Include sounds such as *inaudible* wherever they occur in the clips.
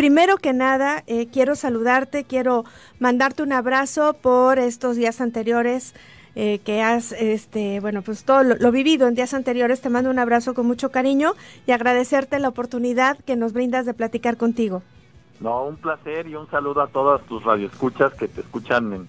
primero que nada, eh, quiero saludarte, quiero mandarte un abrazo por estos días anteriores eh, que has, este, bueno, pues todo lo, vivido en días anteriores. Te mando un abrazo con mucho cariño y agradecerte la oportunidad que nos brindas de platicar contigo. No, un placer y un saludo a todas tus radioescuchas que te escuchan en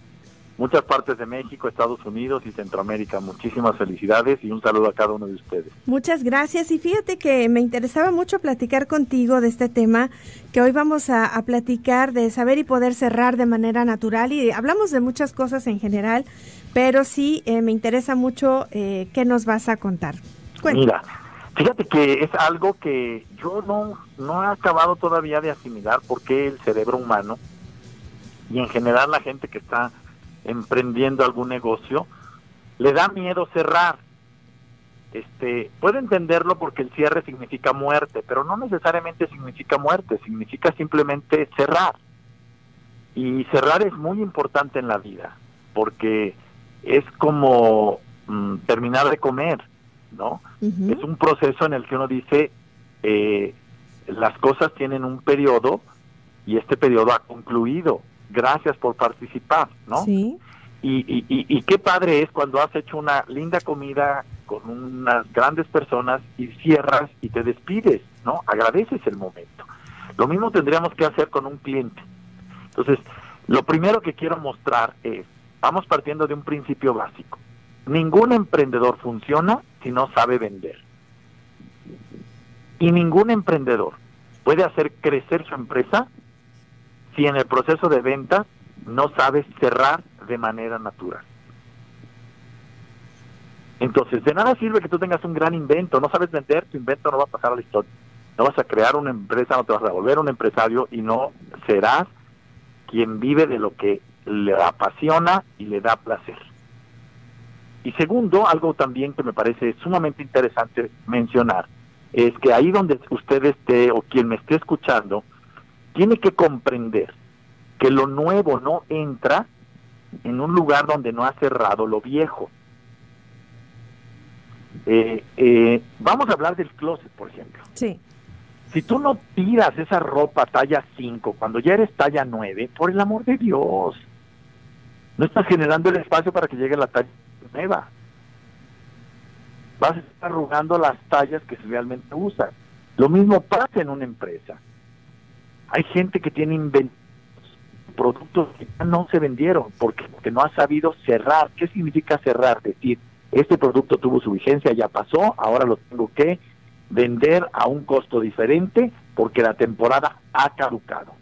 muchas partes de México, Estados Unidos y Centroamérica. Muchísimas felicidades y un saludo a cada uno de ustedes. Muchas gracias y fíjate que me interesaba mucho platicar contigo de este tema que hoy vamos a, platicar de saber y poder cerrar de manera natural y hablamos de muchas cosas en general, pero sí eh, me interesa mucho eh, qué nos vas a contar. Mira, fíjate que es algo que yo no, no he acabado todavía de asimilar porque el cerebro humano y en general la gente que está emprendiendo algún negocio, le da miedo cerrar. Este, puede entenderlo porque el cierre significa muerte, pero no necesariamente significa muerte, significa simplemente cerrar. Y cerrar es muy importante en la vida, porque es como mm, terminar de comer, ¿no? Es un proceso en el que uno dice, eh, las cosas tienen un periodo y este periodo ha concluido gracias por participar, ¿no? Sí. Y, y, qué padre es cuando has hecho una linda comida con unas grandes personas y cierras y te despides, ¿no? Agradeces el momento. Lo mismo tendríamos que hacer con un cliente. Entonces, lo primero que quiero mostrar es, vamos partiendo de un principio básico. Ningún emprendedor funciona si no sabe vender. Y ningún emprendedor puede hacer crecer su empresa si en el proceso de venta no sabes cerrar de manera natural. Entonces, de nada sirve que tú tengas un gran invento, no sabes vender, tu invento no va a pasar a la historia. No vas a crear una empresa, no te vas a volver un empresario y no serás quien vive de lo que le apasiona y le da placer. Y segundo, algo también que me parece sumamente interesante mencionar, es que ahí donde usted esté o quien me esté escuchando, tiene que comprender que lo nuevo no entra en un lugar donde no ha cerrado lo viejo. Eh, eh, vamos a hablar del closet, por ejemplo. Sí. Si tú no tiras esa ropa talla 5 cuando ya eres talla 9, por el amor de Dios, no estás generando el espacio para que llegue la talla nueva. Vas a estar arrugando las tallas que realmente usas. Lo mismo pasa en una empresa. Hay gente que tiene productos que ya no se vendieron porque, porque no ha sabido cerrar. ¿Qué significa cerrar? Decir, este producto tuvo su vigencia, ya pasó, ahora lo tengo que vender a un costo diferente porque la temporada ha caducado.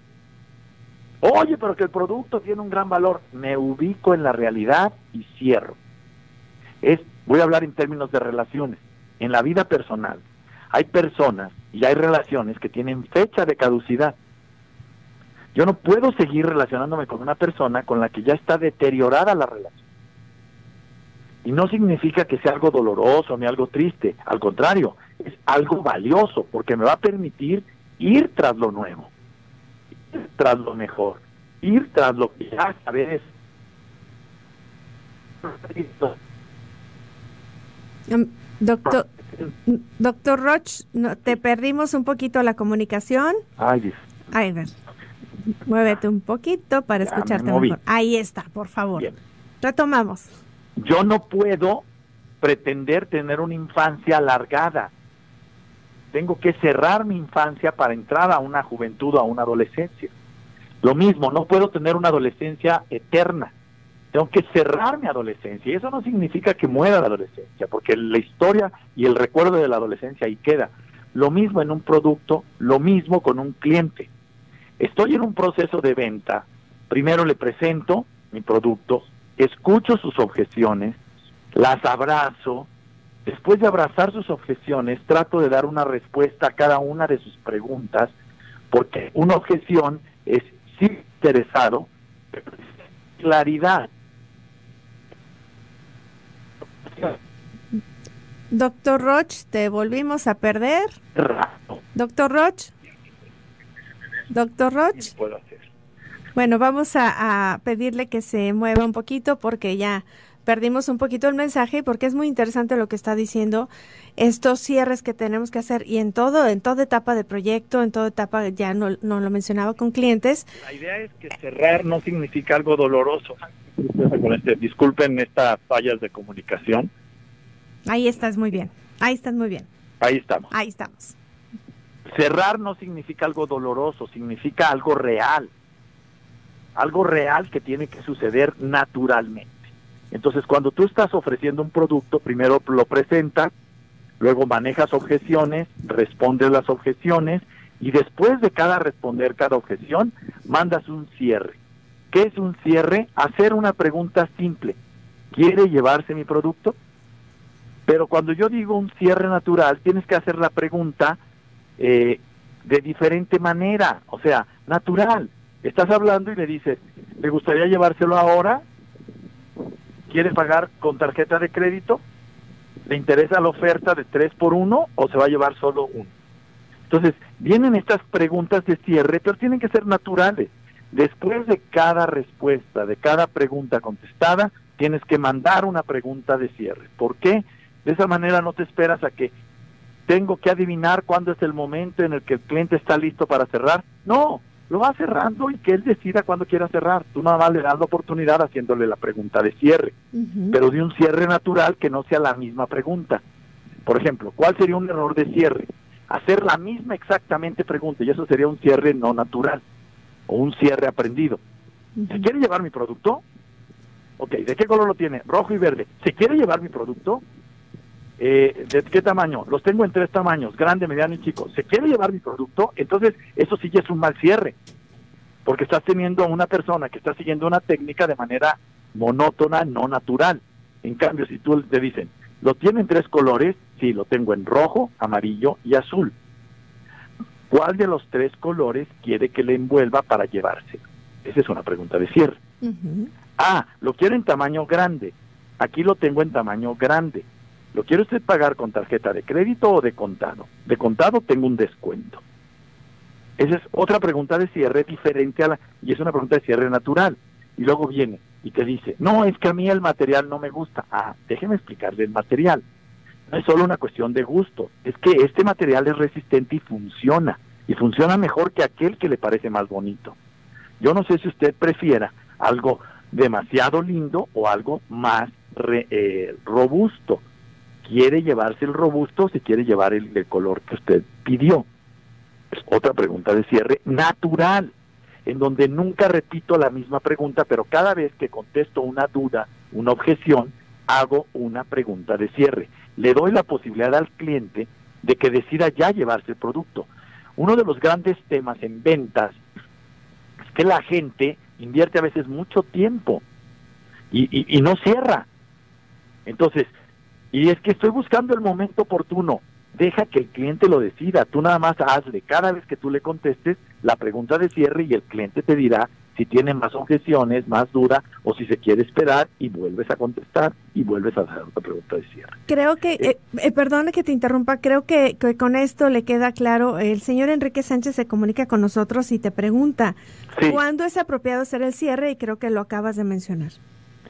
Oye, pero que el producto tiene un gran valor. Me ubico en la realidad y cierro. Es, voy a hablar en términos de relaciones. En la vida personal hay personas y hay relaciones que tienen fecha de caducidad yo no puedo seguir relacionándome con una persona con la que ya está deteriorada la relación. Y no significa que sea algo doloroso ni algo triste, al contrario, es algo valioso porque me va a permitir ir tras lo nuevo, ir tras lo mejor, ir tras lo que ya sabes. Em, doctor, doctor Roch, no, te perdimos un poquito la comunicación. Ay, Ay, ver. Muévete un poquito para escucharte mejor. Ahí está, por favor. Retomamos. Yo no puedo pretender tener una infancia alargada. Tengo que cerrar mi infancia para entrar a una juventud o a una adolescencia. Lo mismo, no puedo tener una adolescencia eterna. Tengo que cerrar mi adolescencia. Y eso no significa que muera la adolescencia, porque la historia y el recuerdo de la adolescencia ahí queda. Lo mismo en un producto, lo mismo con un cliente. Estoy en un proceso de venta. Primero le presento mi producto, escucho sus objeciones, las abrazo. Después de abrazar sus objeciones, trato de dar una respuesta a cada una de sus preguntas, porque una objeción es sí interesado, pero claridad. Doctor Roch, te volvimos a perder. Doctor Roch. Doctor Roch. Bueno, vamos a, pedirle que se mueva un poquito porque ya perdimos un poquito el mensaje porque es muy interesante lo que está diciendo, estos cierres que tenemos que hacer y en todo, en toda etapa de proyecto, en toda etapa, ya no, no lo mencionaba con clientes. La idea es que cerrar no significa algo doloroso. Este, disculpen estas fallas de comunicación. Ahí estás muy bien, ahí estás muy bien. Ahí estamos. Ahí estamos. Cerrar no significa algo doloroso, significa algo real. Algo real que tiene que suceder naturalmente. Entonces, cuando tú estás ofreciendo un producto, primero lo presentas, luego manejas objeciones, respondes las objeciones y después de cada responder cada objeción, mandas un cierre. ¿Qué es un cierre? Hacer una pregunta simple. ¿Quiere llevarse mi producto? Pero cuando yo digo un cierre natural, tienes que hacer la pregunta eh, de diferente manera, o sea, natural. Estás hablando y le dices, ¿le gustaría llevárselo ahora? ¿Quiere pagar con tarjeta de crédito? ¿Le interesa la oferta de 3 por 1 o se va a llevar solo uno? Entonces, vienen estas preguntas de cierre, pero tienen que ser naturales. Después de cada respuesta, de cada pregunta contestada, tienes que mandar una pregunta de cierre. ¿Por qué? De esa manera no te esperas a que tengo que adivinar cuándo es el momento en el que el cliente está listo para cerrar. No, lo va cerrando y que él decida cuándo quiera cerrar. Tú nada más le das la oportunidad haciéndole la pregunta de cierre, pero de un cierre natural que no sea la misma pregunta. Por ejemplo, ¿cuál sería un error de cierre? Hacer la misma exactamente pregunta y eso sería un cierre no natural o un cierre aprendido. ¿Se quiere llevar mi producto? Ok, ¿de qué color lo tiene? Rojo y verde. ¿Se quiere llevar mi producto? Eh, ¿De qué tamaño? Los tengo en tres tamaños, grande, mediano y chico. ¿Se quiere llevar mi producto? Entonces, eso sí ya es un mal cierre, porque estás teniendo a una persona que está siguiendo una técnica de manera monótona, no natural. En cambio, si tú te dicen, ¿lo tiene en tres colores? Sí, lo tengo en rojo, amarillo y azul. ¿Cuál de los tres colores quiere que le envuelva para llevarse? Esa es una pregunta de cierre. Ah, lo quiere en tamaño grande. Aquí lo tengo en tamaño grande. ¿Lo quiere usted pagar con tarjeta de crédito o de contado? De contado tengo un descuento. Esa es otra pregunta de cierre diferente a la... Y es una pregunta de cierre natural. Y luego viene y te dice, no, es que a mí el material no me gusta. Ah, déjeme explicarle el material. No es solo una cuestión de gusto, es que este material es resistente y funciona. Y funciona mejor que aquel que le parece más bonito. Yo no sé si usted prefiera algo demasiado lindo o algo más eh, robusto quiere llevarse el robusto o se quiere llevar el, color que usted pidió. Es otra pregunta de cierre natural, en donde nunca repito la misma pregunta, pero cada vez que contesto una duda, una objeción, hago una pregunta de cierre. Le doy la posibilidad al cliente de que decida ya llevarse el producto. Uno de los grandes temas en ventas es que la gente invierte a veces mucho tiempo y, y no cierra. Entonces, y es que estoy buscando el momento oportuno. Deja que el cliente lo decida. Tú nada más hazle cada vez que tú le contestes la pregunta de cierre y el cliente te dirá si tiene más objeciones, más duda o si se quiere esperar y vuelves a contestar y vuelves a hacer otra pregunta de cierre. Creo que, eh, eh, eh, perdone que te interrumpa, creo que, con esto le queda claro, el señor Enrique Sánchez se comunica con nosotros y te pregunta, ¿cuándo es apropiado hacer el cierre? Y creo que lo acabas de mencionar.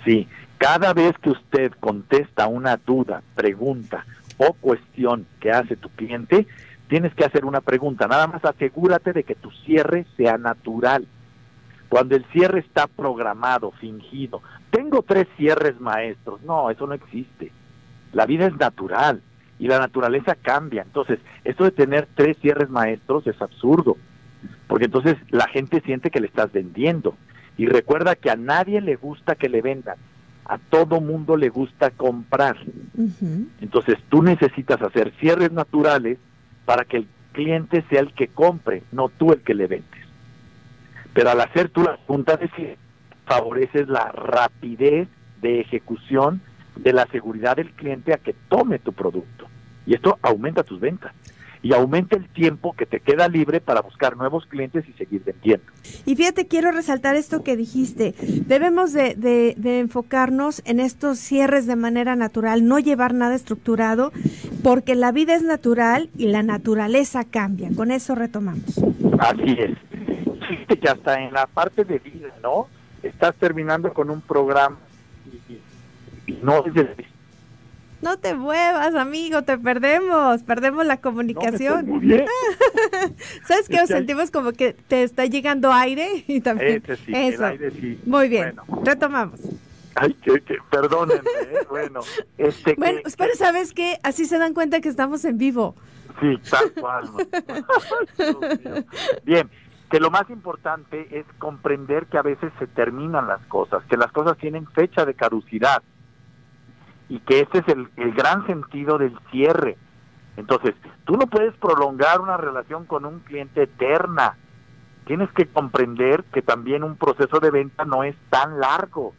Sí, cada vez que usted contesta una duda, pregunta o cuestión que hace tu cliente, tienes que hacer una pregunta. Nada más asegúrate de que tu cierre sea natural. Cuando el cierre está programado, fingido, tengo tres cierres maestros. No, eso no existe. La vida es natural y la naturaleza cambia. Entonces, esto de tener tres cierres maestros es absurdo, porque entonces la gente siente que le estás vendiendo. Y recuerda que a nadie le gusta que le vendan, a todo mundo le gusta comprar. Entonces tú necesitas hacer cierres naturales para que el cliente sea el que compre, no tú el que le vendes. Pero al hacer tú las puntas de cierre, favoreces la rapidez de ejecución de la seguridad del cliente a que tome tu producto. Y esto aumenta tus ventas y aumenta el tiempo que te queda libre para buscar nuevos clientes y seguir vendiendo. Y fíjate, quiero resaltar esto que dijiste. Debemos de, de, enfocarnos en estos cierres de manera natural, no llevar nada estructurado, porque la vida es natural y la naturaleza cambia. Con eso retomamos. Así es. Fíjate que hasta en la parte de vida, ¿no? Estás terminando con un programa y, no es de no te muevas, amigo, te perdemos, perdemos la comunicación. muy bien. *laughs* ¿Sabes qué? sentimos como que te está llegando aire *laughs* y también sí, eso. aire sí. Muy bien, retomamos. Ay, que, que perdónenme, ¿eh? *laughs* bueno. Este, bueno, pero ¿sabes qué? Así se dan cuenta que estamos en vivo. Sí, tal cual. bien, que lo más importante es comprender que a veces se terminan las cosas, que las cosas tienen fecha de caducidad y que ese es el, el gran sentido del cierre. Entonces, tú no puedes prolongar una relación con un cliente eterna. Tienes que comprender que también un proceso de venta no es tan largo,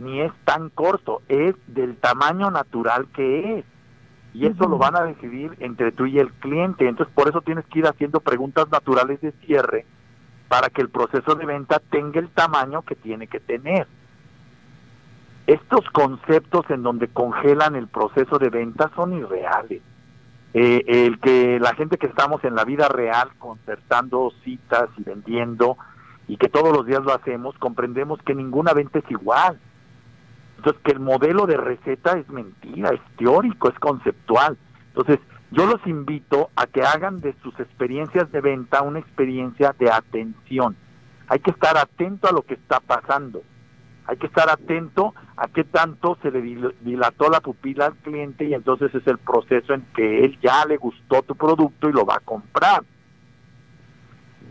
ni es tan corto, es del tamaño natural que es. Y eso lo van a decidir entre tú y el cliente. Entonces, por eso tienes que ir haciendo preguntas naturales de cierre para que el proceso de venta tenga el tamaño que tiene que tener estos conceptos en donde congelan el proceso de venta son irreales. Eh, el que la gente que estamos en la vida real concertando citas y vendiendo y que todos los días lo hacemos, comprendemos que ninguna venta es igual. Entonces, que el modelo de receta es mentira, es teórico, es conceptual. Entonces, yo los invito a que hagan de sus experiencias de venta una experiencia de atención. Hay que estar atento a lo que está pasando hay que estar atento a qué tanto se le dilató la pupila al cliente y entonces es el proceso en que él ya le gustó tu producto y lo va a comprar.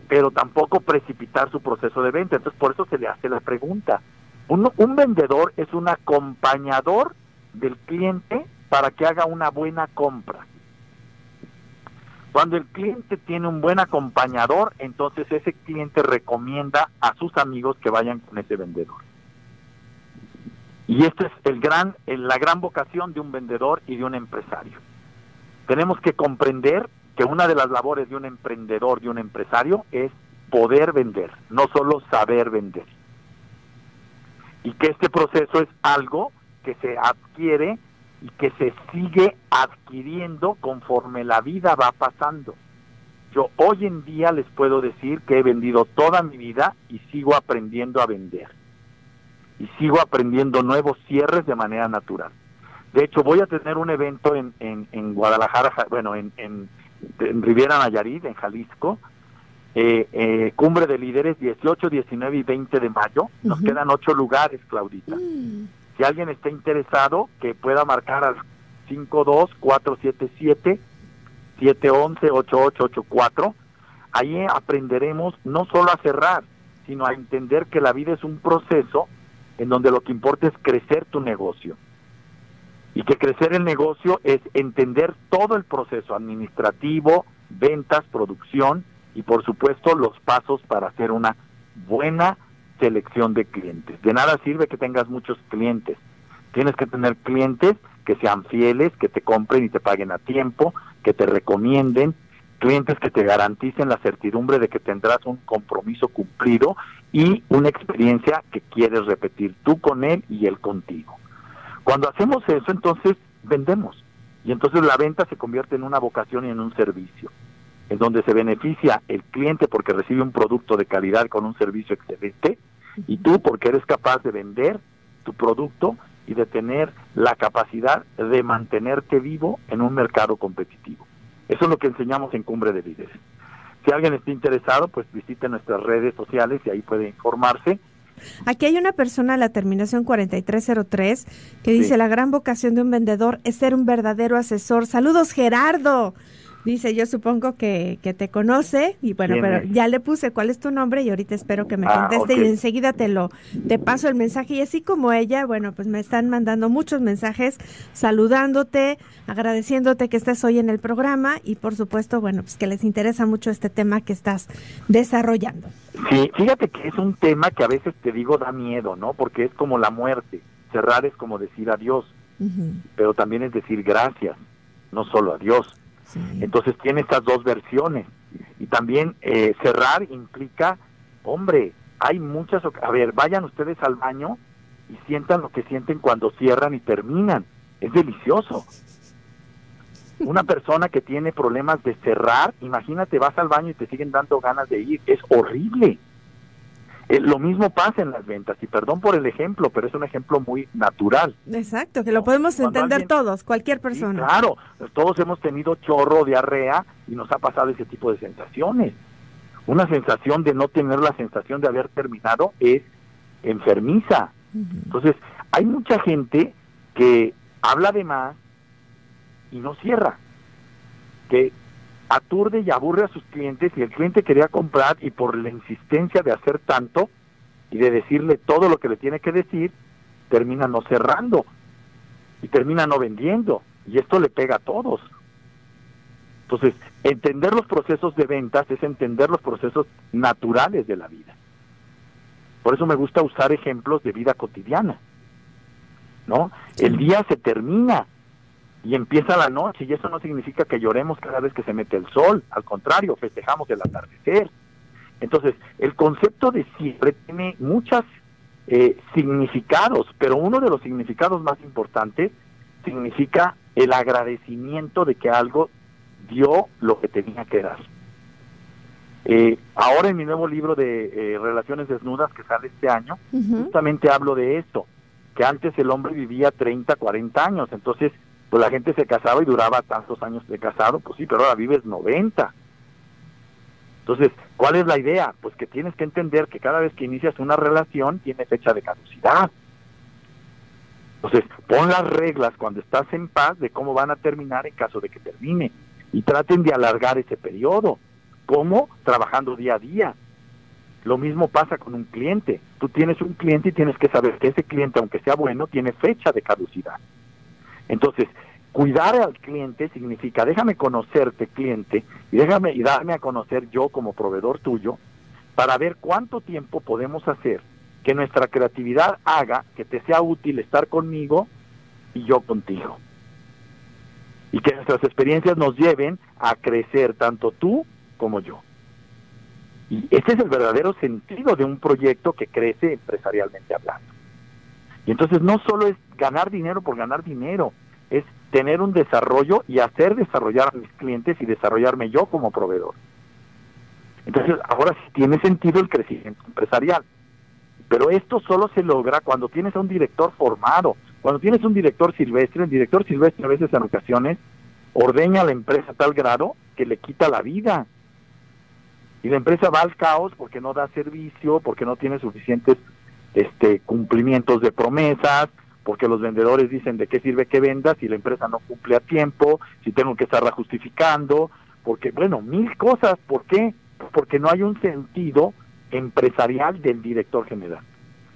Pero tampoco precipitar su proceso de venta. Entonces por eso se le hace la pregunta. Un, un vendedor es un acompañador del cliente para que haga una buena compra. Cuando el cliente tiene un buen acompañador, entonces ese cliente recomienda a sus amigos que vayan con ese vendedor. Y esta es la gran vocación de un vendedor y de un empresario. Tenemos que comprender que una de las labores de un emprendedor, de un empresario, es poder vender, no solo saber vender. Y que este proceso es algo que se adquiere y que se sigue adquiriendo conforme la vida va pasando. Yo hoy en día les puedo decir que he vendido toda mi vida y sigo aprendiendo a vender y sigo aprendiendo nuevos cierres de manera natural. De hecho, voy a tener un evento en, en, Guadalajara, bueno, en, en, Riviera Nayarit, en Jalisco, eh, eh, Cumbre de Líderes 18, 19 y 20 de mayo. Nos quedan ocho lugares, Claudita. Mm. Si alguien está interesado, que pueda marcar al 52-477-711-8884. Ahí aprenderemos no solo a cerrar, sino a entender que la vida es un proceso en donde lo que importa es crecer tu negocio. Y que crecer el negocio es entender todo el proceso administrativo, ventas, producción y por supuesto los pasos para hacer una buena selección de clientes. De nada sirve que tengas muchos clientes. Tienes que tener clientes que sean fieles, que te compren y te paguen a tiempo, que te recomienden, clientes que te garanticen la certidumbre de que tendrás un compromiso cumplido y una experiencia que quieres repetir tú con él y él contigo. Cuando hacemos eso, entonces vendemos. Y entonces la venta se convierte en una vocación y en un servicio, en donde se beneficia el cliente porque recibe un producto de calidad con un servicio excelente y tú porque eres capaz de vender tu producto y de tener la capacidad de mantenerte vivo en un mercado competitivo. Eso es lo que enseñamos en Cumbre de Líderes. Si alguien está interesado, pues visite nuestras redes sociales y ahí puede informarse. Aquí hay una persona, la terminación 4303, que dice, la gran vocación de un vendedor es ser un verdadero asesor. Saludos, Gerardo. Dice, yo supongo que, que te conoce y bueno, pero ya le puse cuál es tu nombre y ahorita espero que me ah, conteste y enseguida te lo te paso el mensaje y así como ella, bueno, pues me están mandando muchos mensajes saludándote, agradeciéndote que estés hoy en el programa y por supuesto, bueno, pues que les interesa mucho este tema que estás desarrollando. Sí, fíjate que es un tema que a veces te digo da miedo, ¿no? Porque es como la muerte. Cerrar es como decir adiós, pero también es decir gracias, no solo adiós. Entonces tiene estas dos versiones. Y también eh, cerrar implica, hombre, hay muchas... A ver, vayan ustedes al baño y sientan lo que sienten cuando cierran y terminan. Es delicioso. *laughs* Una persona que tiene problemas de cerrar, imagínate, vas al baño y te siguen dando ganas de ir. Es horrible. Eh, lo mismo pasa en las ventas, y perdón por el ejemplo, pero es un ejemplo muy natural. Exacto, que lo podemos entender todos, cualquier persona. claro, todos hemos tenido chorro, diarrea, y nos ha pasado ese tipo de sensaciones. Una sensación de no tener la sensación de haber terminado es enfermiza. Entonces, hay mucha gente que habla de más y no cierra, que aturde y aburre a sus clientes y el cliente quería comprar y por la insistencia de hacer tanto y de decirle todo lo que le tiene que decir, termina no cerrando y termina no vendiendo y esto le pega a todos. Entonces, entender los procesos de ventas es entender los procesos naturales de la vida. Por eso me gusta usar ejemplos de vida cotidiana. ¿No? El día se termina y empieza la noche y eso no significa que lloremos cada vez que se mete el sol, al contrario, festejamos el atardecer. Entonces, el concepto de siempre tiene muchos eh, significados, pero uno de los significados más importantes significa el agradecimiento de que algo dio lo que tenía que dar. Eh, ahora en mi nuevo libro de eh, Relaciones Desnudas que sale este año, justamente hablo de esto, que antes el hombre vivía 30, 40 años, entonces pues la gente se casaba y duraba tantos años de casado, pues sí, pero ahora vives 90. Entonces, ¿cuál es la idea? Pues que tienes que entender que cada vez que inicias una relación tiene fecha de caducidad. Entonces, pon las reglas cuando estás en paz de cómo van a terminar en caso de que termine y traten de alargar ese periodo. ¿Cómo? Trabajando día a día. Lo mismo pasa con un cliente. Tú tienes un cliente y tienes que saber que ese cliente, aunque sea bueno, tiene fecha de caducidad. Entonces, cuidar al cliente significa déjame conocerte cliente y déjame y darme a conocer yo como proveedor tuyo para ver cuánto tiempo podemos hacer que nuestra creatividad haga que te sea útil estar conmigo y yo contigo. Y que nuestras experiencias nos lleven a crecer tanto tú como yo. Y ese es el verdadero sentido de un proyecto que crece empresarialmente hablando. Y entonces no solo es ganar dinero por ganar dinero, es tener un desarrollo y hacer desarrollar a mis clientes y desarrollarme yo como proveedor. Entonces, ahora sí tiene sentido el crecimiento empresarial. Pero esto solo se logra cuando tienes a un director formado, cuando tienes un director silvestre, el director silvestre a veces en ocasiones ordeña a la empresa a tal grado que le quita la vida. Y la empresa va al caos porque no da servicio, porque no tiene suficientes este, cumplimientos de promesas, porque los vendedores dicen de qué sirve que vendas si la empresa no cumple a tiempo, si tengo que estarla justificando, porque, bueno, mil cosas. ¿Por qué? Porque no hay un sentido empresarial del director general.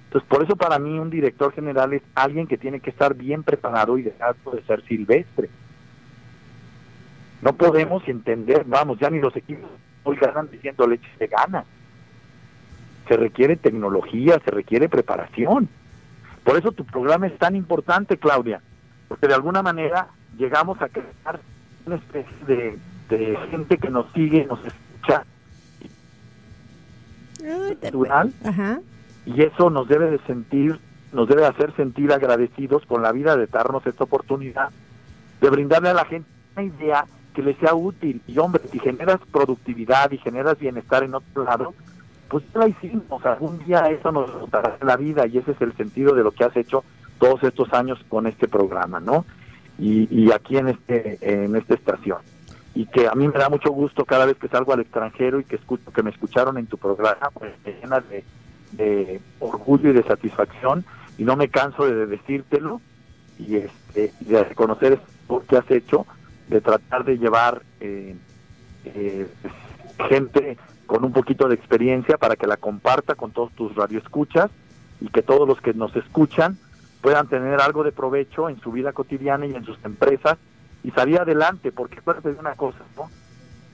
Entonces, por eso para mí un director general es alguien que tiene que estar bien preparado y dejar de ser silvestre. No podemos entender, vamos, ya ni los equipos hoy ganan diciendo leche de gana se requiere tecnología, se requiere preparación. Por eso tu programa es tan importante, Claudia, porque de alguna manera llegamos a crear una especie de, gente que nos sigue, nos escucha. Y eso nos debe de sentir, nos debe hacer sentir agradecidos con la vida de darnos esta oportunidad de brindarle a la gente una idea que le sea útil. Y hombre, si generas productividad y generas bienestar en otro lado, pues ya la hicimos, algún día eso nos dará la vida y ese es el sentido de lo que has hecho todos estos años con este programa, ¿no? Y, aquí en este en esta estación. Y que a mí me da mucho gusto cada vez que salgo al extranjero y que escucho que me escucharon en tu programa, pues me llena de, orgullo y de satisfacción y no me canso de decírtelo y este de reconocer lo que has hecho, de tratar de llevar eh, eh, gente con un poquito de experiencia para que la comparta con todos tus radioescuchas y que todos los que nos escuchan puedan tener algo de provecho en su vida cotidiana y en sus empresas y salir adelante, porque acuérdate de una cosa, ¿no?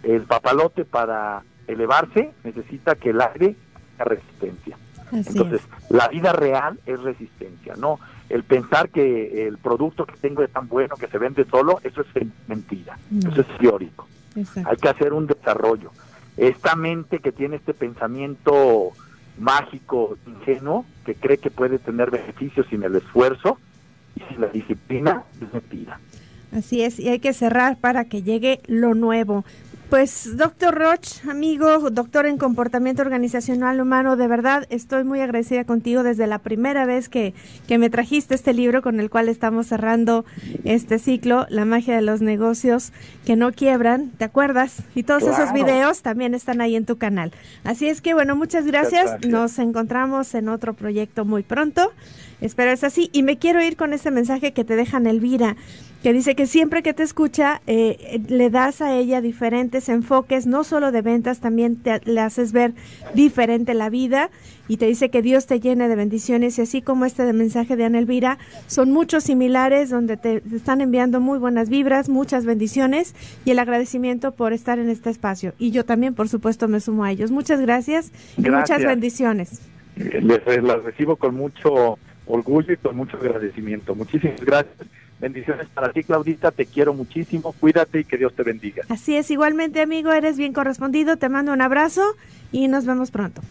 El papalote para elevarse necesita que el aire tenga resistencia. Entonces, la vida real es resistencia, ¿no? El pensar que el producto que tengo es tan bueno que se vende solo, eso es mentira, eso es teórico. Hay que hacer un desarrollo esta mente que tiene este pensamiento mágico, ingenuo, que cree que puede tener beneficios sin el esfuerzo y sin la disciplina, es mentira. Así es, y hay que cerrar para que llegue lo nuevo. Pues, doctor Roch, amigo, doctor en comportamiento organizacional humano, de verdad estoy muy agradecida contigo desde la primera vez que, que me trajiste este libro con el cual estamos cerrando este ciclo, La magia de los negocios que no quiebran, ¿te acuerdas? Y todos esos videos también están ahí en tu canal. Así es que, bueno, muchas gracias. Nos encontramos en otro proyecto muy pronto. Espero es así. Y me quiero ir con este mensaje que te dejan Elvira que dice que siempre que te escucha eh, le das a ella diferentes enfoques, no solo de ventas, también te, le haces ver diferente la vida y te dice que Dios te llene de bendiciones y así como este de mensaje de Ana Elvira, son muchos similares donde te, están enviando muy buenas vibras, muchas bendiciones y el agradecimiento por estar en este espacio. Y yo también, por supuesto, me sumo a ellos. Muchas gracias y muchas bendiciones. Les, las recibo con mucho orgullo y con mucho agradecimiento. Muchísimas gracias Bendiciones para ti, Claudita. Te quiero muchísimo. Cuídate y que Dios te bendiga. Así es, igualmente, amigo. Eres bien correspondido. Te mando un abrazo y nos vemos pronto.